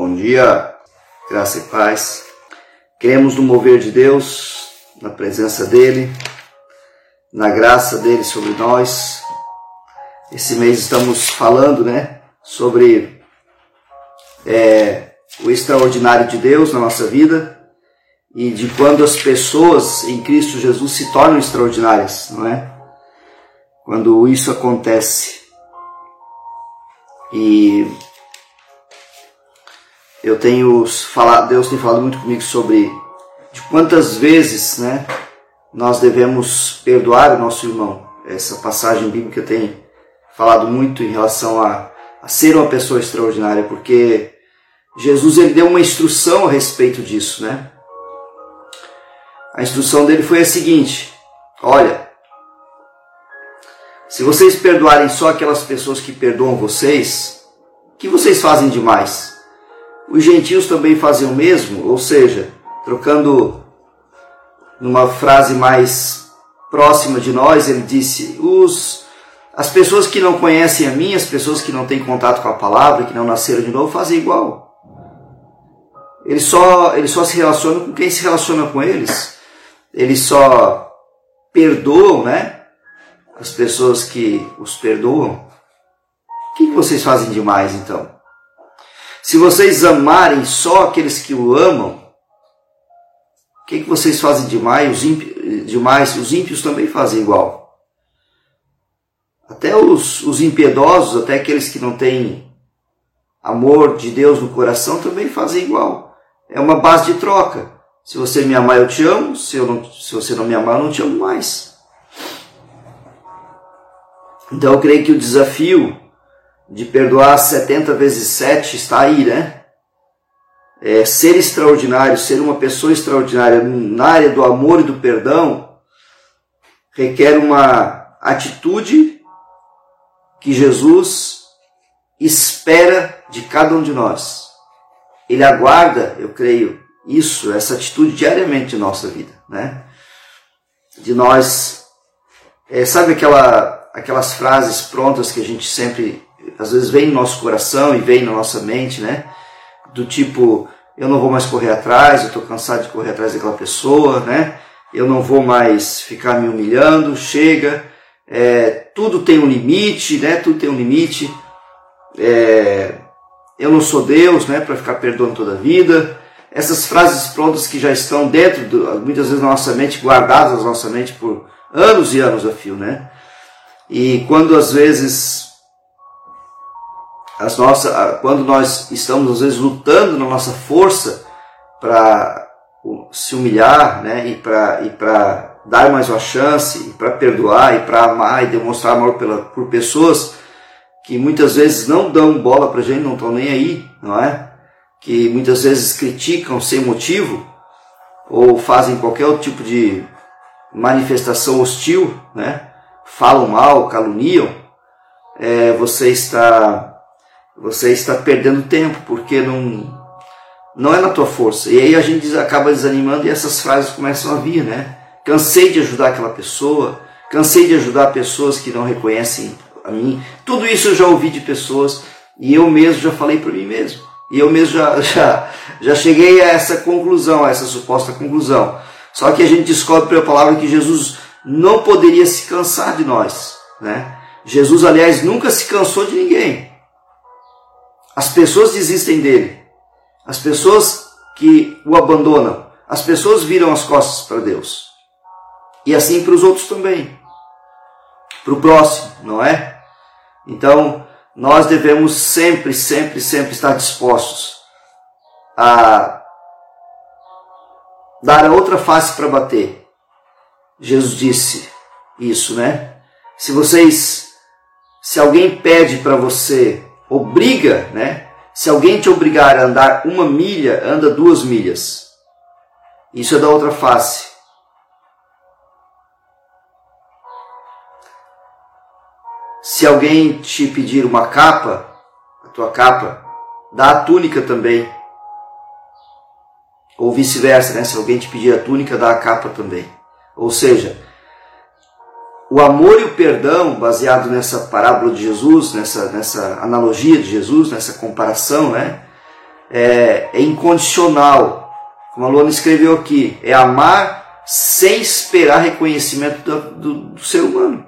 Bom dia, graça e paz. Queremos no mover de Deus, na presença dEle, na graça dEle sobre nós. Esse mês estamos falando, né, sobre é, o extraordinário de Deus na nossa vida e de quando as pessoas em Cristo Jesus se tornam extraordinárias, não é? Quando isso acontece. E eu tenho falado, Deus tem falado muito comigo sobre de quantas vezes, né, nós devemos perdoar o nosso irmão. Essa passagem bíblica tem falado muito em relação a, a ser uma pessoa extraordinária, porque Jesus ele deu uma instrução a respeito disso, né? A instrução dele foi a seguinte: olha, se vocês perdoarem só aquelas pessoas que perdoam vocês, o que vocês fazem demais? Os gentios também fazem o mesmo, ou seja, trocando numa frase mais próxima de nós, ele disse: os, as pessoas que não conhecem a mim, as pessoas que não têm contato com a palavra, que não nasceram de novo, fazem igual. Eles só, eles só se relacionam com quem se relaciona com eles. Eles só perdoam, né? As pessoas que os perdoam. O que vocês fazem demais então? Se vocês amarem só aqueles que o amam, o que, que vocês fazem demais? Os, ímpios, demais? os ímpios também fazem igual. Até os, os impiedosos, até aqueles que não têm amor de Deus no coração, também fazem igual. É uma base de troca. Se você me amar, eu te amo. Se, eu não, se você não me amar, eu não te amo mais. Então eu creio que o desafio de perdoar 70 vezes 7 está aí, né? É, ser extraordinário, ser uma pessoa extraordinária na área do amor e do perdão requer uma atitude que Jesus espera de cada um de nós. Ele aguarda, eu creio, isso, essa atitude diariamente em nossa vida, né? De nós, é, sabe aquela, aquelas frases prontas que a gente sempre às vezes vem no nosso coração e vem na nossa mente, né? Do tipo, eu não vou mais correr atrás, eu estou cansado de correr atrás daquela pessoa, né? Eu não vou mais ficar me humilhando, chega. É, tudo tem um limite, né? Tudo tem um limite. É, eu não sou Deus, né? Para ficar perdoando toda a vida. Essas frases prontas que já estão dentro, do, muitas vezes na nossa mente, guardadas na nossa mente por anos e anos a fio, né? E quando às vezes as nossas, quando nós estamos às vezes lutando na nossa força para se humilhar, né, e para e para dar mais uma chance, para perdoar e para amar e demonstrar amor pela, por pessoas que muitas vezes não dão bola para gente, não estão nem aí, não é? Que muitas vezes criticam sem motivo ou fazem qualquer tipo de manifestação hostil, né? Falam mal, caluniam. É, você está você está perdendo tempo, porque não, não é na tua força. E aí a gente acaba desanimando e essas frases começam a vir, né? Cansei de ajudar aquela pessoa, cansei de ajudar pessoas que não reconhecem a mim. Tudo isso eu já ouvi de pessoas e eu mesmo já falei para mim mesmo. E eu mesmo já, já, já cheguei a essa conclusão, a essa suposta conclusão. Só que a gente descobre pela palavra que Jesus não poderia se cansar de nós. Né? Jesus, aliás, nunca se cansou de ninguém. As pessoas desistem dele. As pessoas que o abandonam. As pessoas viram as costas para Deus. E assim para os outros também. Para o próximo, não é? Então, nós devemos sempre, sempre, sempre estar dispostos a dar a outra face para bater. Jesus disse isso, né? Se vocês, se alguém pede para você obriga, né? Se alguém te obrigar a andar uma milha, anda duas milhas. Isso é da outra face. Se alguém te pedir uma capa, a tua capa, dá a túnica também. Ou vice-versa, né? Se alguém te pedir a túnica, dá a capa também. Ou seja, o amor e o perdão, baseado nessa parábola de Jesus, nessa, nessa analogia de Jesus, nessa comparação, né? é, é incondicional, como a Luana escreveu aqui, é amar sem esperar reconhecimento do, do, do ser humano.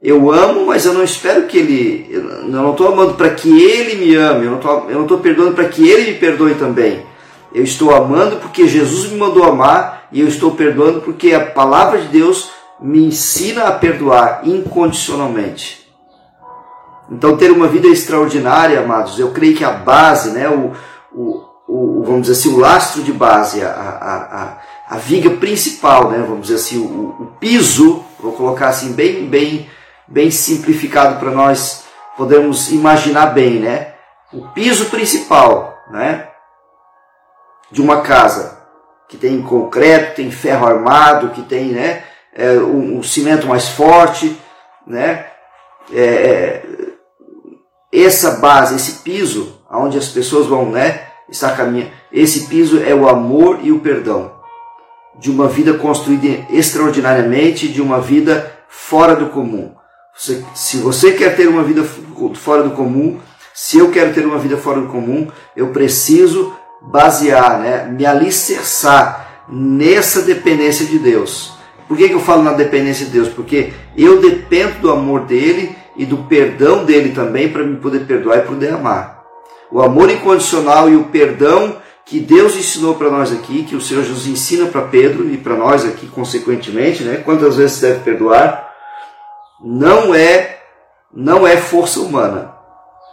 Eu amo, mas eu não espero que ele. Eu não estou amando para que ele me ame, eu não estou perdoando para que ele me perdoe também. Eu estou amando porque Jesus me mandou amar e eu estou perdoando porque a palavra de Deus me ensina a perdoar incondicionalmente. Então, ter uma vida extraordinária, amados, eu creio que a base, né, o, o, o vamos dizer assim, o lastro de base, a, a, a, a viga principal, né, vamos dizer assim, o, o piso, vou colocar assim, bem, bem, bem simplificado para nós podermos imaginar bem, né? O piso principal, né? De uma casa que tem concreto, tem ferro armado, que tem, né? É, um, um cimento mais forte, né? É, é essa base, esse piso, onde as pessoas vão, né? Estar caminhando. Esse piso é o amor e o perdão de uma vida construída extraordinariamente, de uma vida fora do comum. Se você quer ter uma vida fora do comum, se eu quero ter uma vida fora do comum, eu preciso basear, né, me alicerçar nessa dependência de Deus. Por que, que eu falo na dependência de Deus? Porque eu dependo do amor dele e do perdão dele também para me poder perdoar e poder amar. O amor incondicional e o perdão que Deus ensinou para nós aqui, que o Senhor Jesus ensina para Pedro e para nós aqui consequentemente, né? Quantas vezes deve perdoar? não é não é força humana,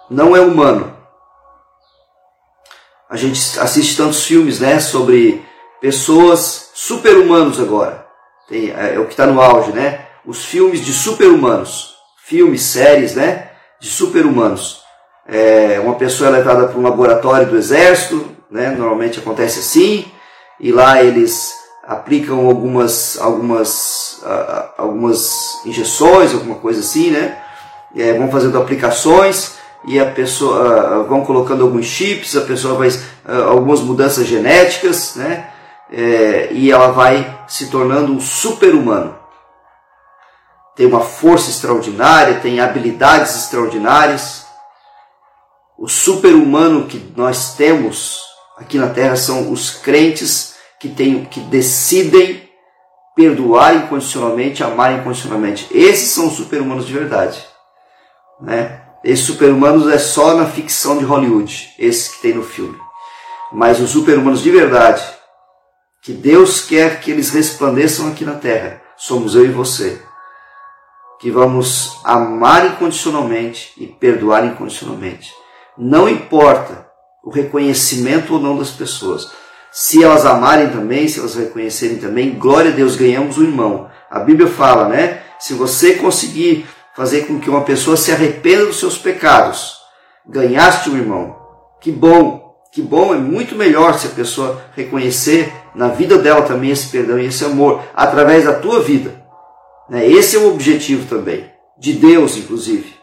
não é humano. A gente assiste tantos filmes, né, sobre pessoas super-humanos agora. Tem, é, é o que está no auge, né? Os filmes de super-humanos, filmes, séries, né, de super-humanos. É, uma pessoa é levada para um laboratório do exército, né, normalmente acontece assim, e lá eles aplicam algumas, algumas, algumas injeções, alguma coisa assim, né? É, vão fazendo aplicações e a pessoa vão colocando alguns chips, a pessoa uh, algumas mudanças genéticas, né? É, e ela vai se tornando um super-humano. Tem uma força extraordinária, tem habilidades extraordinárias. O super-humano que nós temos aqui na Terra são os crentes que, tem, que decidem perdoar incondicionalmente, amar incondicionalmente. Esses são os super-humanos de verdade. Né? Esses super-humanos é só na ficção de Hollywood, esses que tem no filme. Mas os super-humanos de verdade, que Deus quer que eles resplandeçam aqui na terra, somos eu e você. Que vamos amar incondicionalmente e perdoar incondicionalmente. Não importa o reconhecimento ou não das pessoas se elas amarem também, se elas reconhecerem também, glória a Deus, ganhamos um irmão. A Bíblia fala, né? Se você conseguir fazer com que uma pessoa se arrependa dos seus pecados, ganhaste um irmão. Que bom, que bom, é muito melhor se a pessoa reconhecer na vida dela também esse perdão e esse amor, através da tua vida. Né? Esse é o objetivo também, de Deus, inclusive.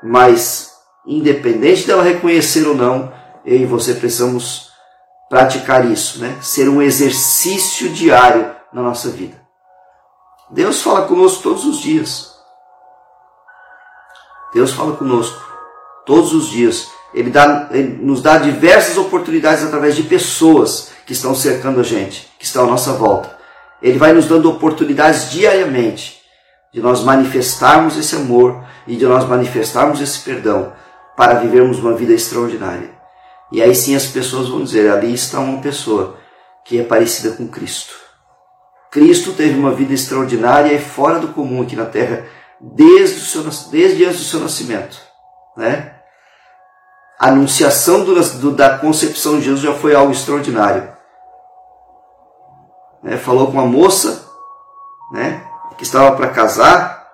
Mas, independente dela reconhecer ou não, eu e você precisamos praticar isso, né? Ser um exercício diário na nossa vida. Deus fala conosco todos os dias. Deus fala conosco todos os dias. Ele, dá, ele nos dá diversas oportunidades através de pessoas que estão cercando a gente, que estão à nossa volta. Ele vai nos dando oportunidades diariamente de nós manifestarmos esse amor e de nós manifestarmos esse perdão para vivermos uma vida extraordinária. E aí sim as pessoas vão dizer: ali está uma pessoa que é parecida com Cristo. Cristo teve uma vida extraordinária e fora do comum aqui na terra desde, o seu, desde antes do seu nascimento. Né? A anunciação do, do, da concepção de Jesus já foi algo extraordinário. Né? Falou com uma moça né? que estava para casar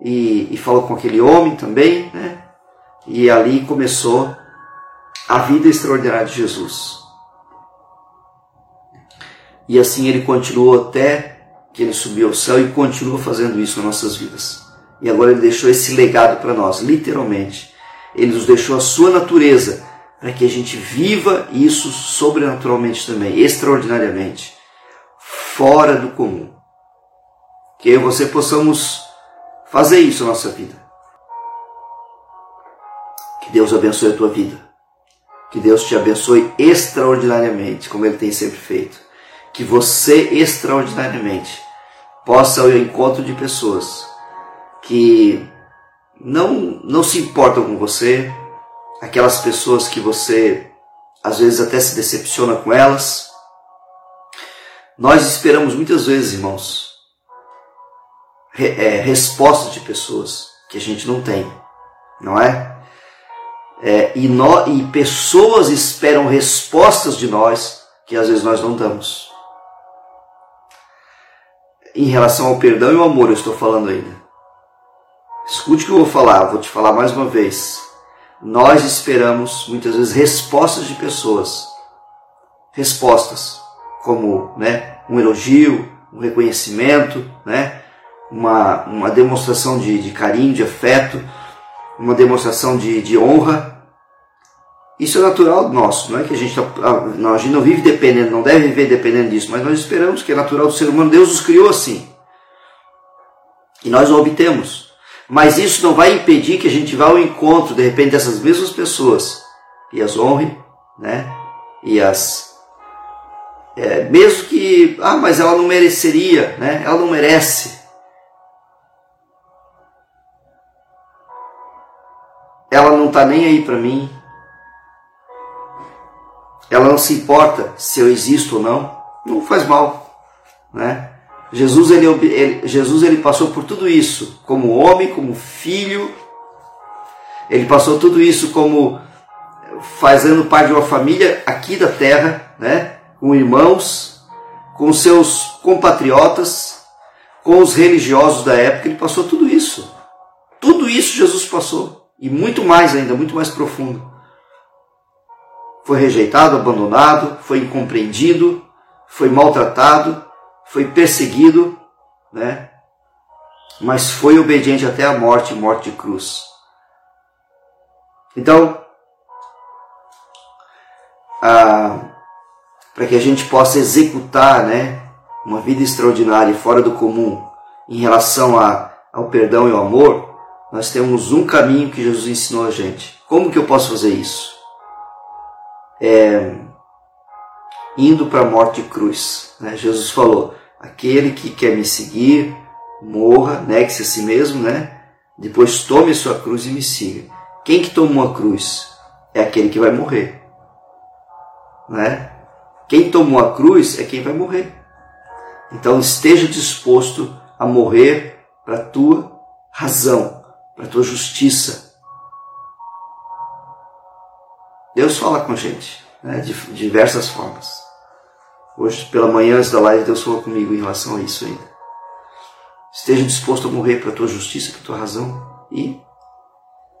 e, e falou com aquele homem também. Né? E ali começou a vida extraordinária de Jesus. E assim ele continuou até que ele subiu ao céu e continua fazendo isso nas nossas vidas. E agora ele deixou esse legado para nós, literalmente. Ele nos deixou a sua natureza para que a gente viva isso sobrenaturalmente também, extraordinariamente, fora do comum. Que eu e você possamos fazer isso na nossa vida. Que Deus abençoe a tua vida. Que Deus te abençoe extraordinariamente, como Ele tem sempre feito. Que você extraordinariamente possa ir ao encontro de pessoas que não, não se importam com você, aquelas pessoas que você às vezes até se decepciona com elas. Nós esperamos muitas vezes, irmãos, re, é, respostas de pessoas que a gente não tem, não é? é, e, no, e pessoas esperam respostas de nós que às vezes nós não damos. Em relação ao perdão e ao amor, eu estou falando ainda. Escute o que eu vou falar, vou te falar mais uma vez. Nós esperamos muitas vezes respostas de pessoas. Respostas como né, um elogio, um reconhecimento, né, uma, uma demonstração de, de carinho, de afeto, uma demonstração de, de honra. Isso é natural nosso, não é que a gente, tá, a gente não vive dependendo, não deve viver dependendo disso, mas nós esperamos que é natural do ser humano, Deus os criou assim. E nós o obtemos. Mas isso não vai impedir que a gente vá ao encontro, de repente, dessas mesmas pessoas e as honre, né? E as. É, mesmo que. Ah, mas ela não mereceria, né? Ela não merece. Ela não está nem aí para mim. Ela não se importa se eu existo ou não. Não faz mal, né? Jesus ele, ele, Jesus ele passou por tudo isso como homem, como filho. Ele passou tudo isso como fazendo parte de uma família aqui da terra, né? Com irmãos, com seus compatriotas, com os religiosos da época. Ele passou tudo isso. Tudo isso Jesus passou. E muito mais ainda, muito mais profundo. Foi rejeitado, abandonado, foi incompreendido, foi maltratado, foi perseguido, né? Mas foi obediente até a morte, morte de cruz. Então, para que a gente possa executar, né, uma vida extraordinária e fora do comum em relação a, ao perdão e ao amor, nós temos um caminho que Jesus ensinou a gente. Como que eu posso fazer isso? É, indo para a morte de cruz. Né? Jesus falou: aquele que quer me seguir, morra, negue-se a si mesmo, né? Depois tome a sua cruz e me siga. Quem que tomou a cruz? É aquele que vai morrer. Né? Quem tomou a cruz é quem vai morrer. Então esteja disposto a morrer para a tua razão, para a tua justiça. Deus fala com a gente né, de diversas formas. Hoje, pela manhã, antes da live, Deus falou comigo em relação a isso ainda. Esteja disposto a morrer para a tua justiça, para a tua razão e,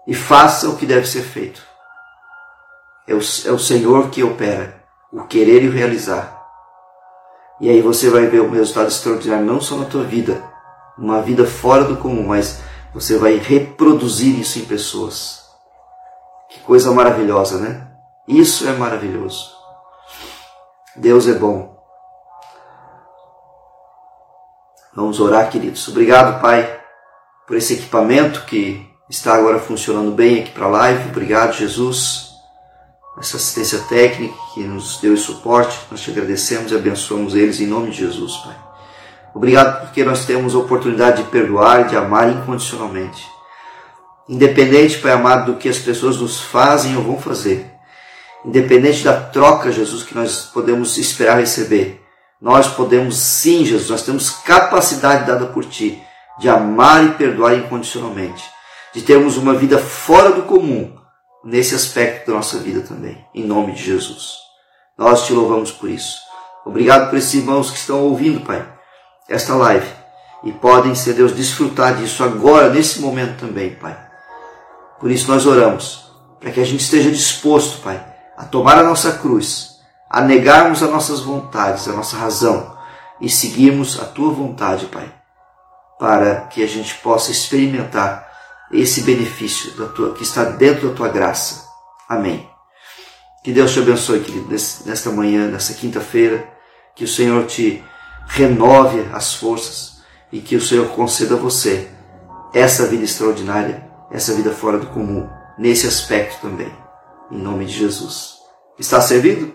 e faça o que deve ser feito. É o, é o Senhor que opera o querer e o realizar. E aí você vai ver um resultado extraordinário, não só na tua vida, uma vida fora do comum, mas você vai reproduzir isso em pessoas. Que coisa maravilhosa, né? Isso é maravilhoso. Deus é bom. Vamos orar, queridos. Obrigado, Pai, por esse equipamento que está agora funcionando bem aqui para a live. Obrigado, Jesus, essa assistência técnica que nos deu esse suporte. Nós te agradecemos e abençoamos eles em nome de Jesus, Pai. Obrigado porque nós temos a oportunidade de perdoar e de amar incondicionalmente. Independente, Pai amado, do que as pessoas nos fazem ou vão fazer. Independente da troca, Jesus, que nós podemos esperar receber. Nós podemos sim, Jesus, nós temos capacidade dada por Ti de amar e perdoar incondicionalmente. De termos uma vida fora do comum nesse aspecto da nossa vida também. Em nome de Jesus. Nós te louvamos por isso. Obrigado por esses irmãos que estão ouvindo, Pai esta live. E podem, ser Deus, desfrutar disso agora, nesse momento também, Pai. Por isso nós oramos, para que a gente esteja disposto, Pai, a tomar a nossa cruz, a negarmos as nossas vontades, a nossa razão e seguirmos a Tua vontade, Pai, para que a gente possa experimentar esse benefício tua, que está dentro da Tua graça. Amém. Que Deus te abençoe, querido, nesta manhã, nesta quinta-feira. Que o Senhor te renove as forças e que o Senhor conceda a você essa vida extraordinária, essa vida fora do comum, nesse aspecto também. Em nome de Jesus. Está servido?